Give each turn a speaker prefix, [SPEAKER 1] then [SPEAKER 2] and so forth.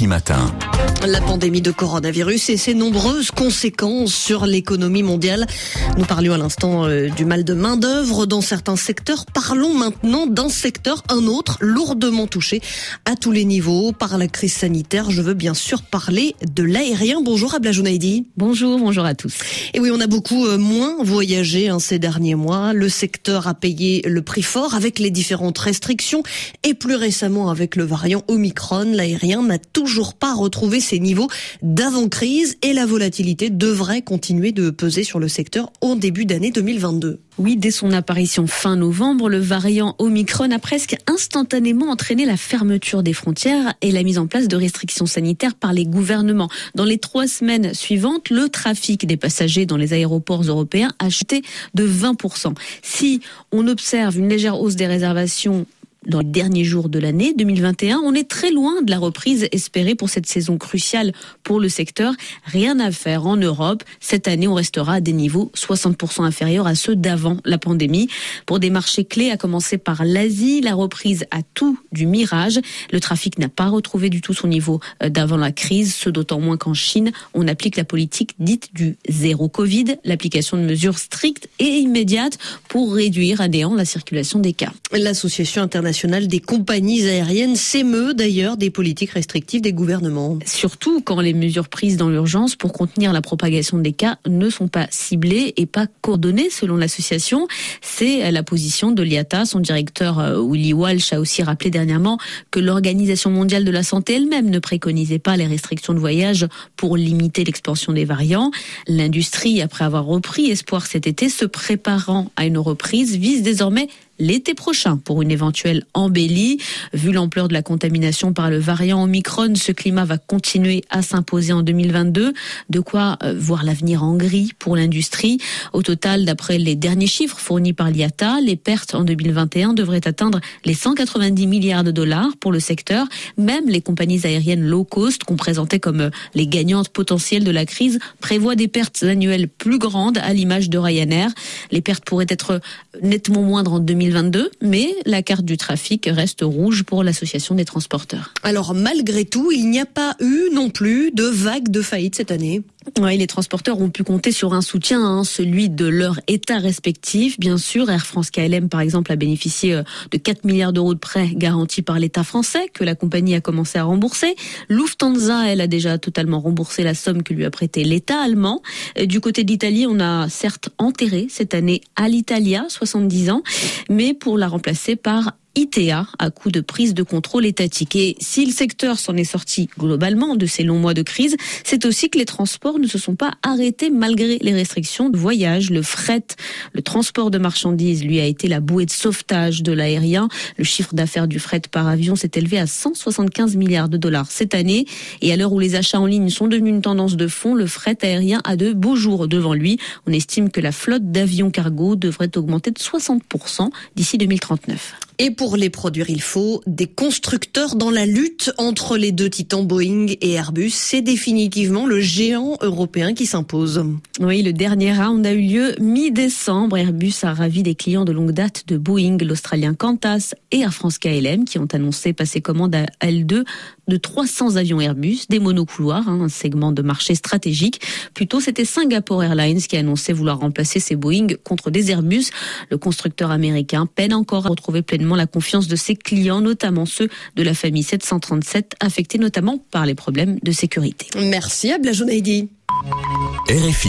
[SPEAKER 1] RFI Matin.
[SPEAKER 2] La pandémie de coronavirus et ses nombreuses conséquences sur l'économie mondiale. Nous parlions à l'instant euh, du mal de main-d'œuvre dans certains secteurs. Parlons maintenant d'un secteur, un autre, lourdement touché à tous les niveaux par la crise sanitaire. Je veux bien sûr parler de l'aérien. Bonjour Abla Jounaidi.
[SPEAKER 3] Bonjour, bonjour à tous.
[SPEAKER 2] Et oui, on a beaucoup euh, moins voyagé hein, ces derniers mois. Le secteur a payé le prix fort avec les différentes restrictions et plus récemment avec le variant Omicron. L'aérien n'a toujours pas retrouvé ses niveaux d'avant-crise et la volatilité devrait continuer de peser sur le secteur au début d'année 2022.
[SPEAKER 3] Oui, dès son apparition fin novembre, le variant Omicron a presque instantanément entraîné la fermeture des frontières et la mise en place de restrictions sanitaires par les gouvernements. Dans les trois semaines suivantes, le trafic des passagers dans les aéroports européens a chuté de 20%. Si on observe une légère hausse des réservations dans les derniers jours de l'année 2021. On est très loin de la reprise espérée pour cette saison cruciale pour le secteur. Rien à faire en Europe. Cette année, on restera à des niveaux 60% inférieurs à ceux d'avant la pandémie. Pour des marchés clés, à commencer par l'Asie, la reprise a tout du mirage. Le trafic n'a pas retrouvé du tout son niveau euh, d'avant la crise, ce d'autant moins qu'en Chine, on applique la politique dite du zéro Covid, l'application de mesures strictes et immédiates pour réduire à néant la circulation des cas.
[SPEAKER 2] L'association internationale des compagnies aériennes s'émeut d'ailleurs des politiques restrictives des gouvernements.
[SPEAKER 3] Surtout quand les mesures prises dans l'urgence pour contenir la propagation des cas ne sont pas ciblées et pas coordonnées selon l'association. C'est la position de l'IATA. Son directeur euh, Willy Walsh a aussi rappelé dernièrement que l'Organisation mondiale de la santé elle-même ne préconisait pas les restrictions de voyage pour limiter l'expansion des variants. L'industrie, après avoir repris espoir cet été, se préparant à une reprise, vise désormais l'été prochain pour une éventuelle embellie. Vu l'ampleur de la contamination par le variant Omicron, ce climat va continuer à s'imposer en 2022. De quoi euh, voir l'avenir en gris pour l'industrie. Au total, d'après les derniers chiffres fournis par l'IATA, les pertes en 2021 devraient atteindre les 190 milliards de dollars pour le secteur. Même les compagnies aériennes low cost, qu'on présentait comme euh, les gagnantes potentielles de la crise, prévoient des pertes annuelles plus grandes à l'image de Ryanair. Les pertes pourraient être nettement moindres en 2022 2022, mais la carte du trafic reste rouge pour l'association des transporteurs.
[SPEAKER 2] Alors malgré tout, il n'y a pas eu non plus de vague de faillite cette année.
[SPEAKER 3] Oui, les transporteurs ont pu compter sur un soutien, hein, celui de leur État respectif. Bien sûr, Air France KLM, par exemple, a bénéficié euh, de 4 milliards d'euros de prêts garantis par l'État français, que la compagnie a commencé à rembourser. Lufthansa, elle, a déjà totalement remboursé la somme que lui a prêté l'État allemand. Du côté de l'Italie, on a certes enterré cette année Alitalia, 70 ans, mais pour la remplacer par ITA à coup de prise de contrôle étatique. Et si le secteur s'en est sorti globalement de ces longs mois de crise, c'est aussi que les transports ne se sont pas arrêtés malgré les restrictions de voyage. Le fret, le transport de marchandises, lui a été la bouée de sauvetage de l'aérien. Le chiffre d'affaires du fret par avion s'est élevé à 175 milliards de dollars cette année. Et à l'heure où les achats en ligne sont devenus une tendance de fond, le fret aérien a de beaux jours devant lui. On estime que la flotte d'avions cargo devrait augmenter de 60% d'ici 2039.
[SPEAKER 2] Et pour les produire, il faut des constructeurs dans la lutte entre les deux titans Boeing et Airbus. C'est définitivement le géant européen qui s'impose.
[SPEAKER 3] Oui, le dernier round a eu lieu mi-décembre. Airbus a ravi des clients de longue date de Boeing, l'Australien Qantas et Air France KLM qui ont annoncé passer commande à L2 de 300 avions Airbus, des monocouloirs, hein, un segment de marché stratégique. Plutôt, c'était Singapore Airlines qui a annoncé vouloir remplacer ses Boeing contre des Airbus. Le constructeur américain peine encore à retrouver pleinement la confiance de ses clients, notamment ceux de la famille 737, affectés notamment par les problèmes de sécurité.
[SPEAKER 2] Merci à RFI.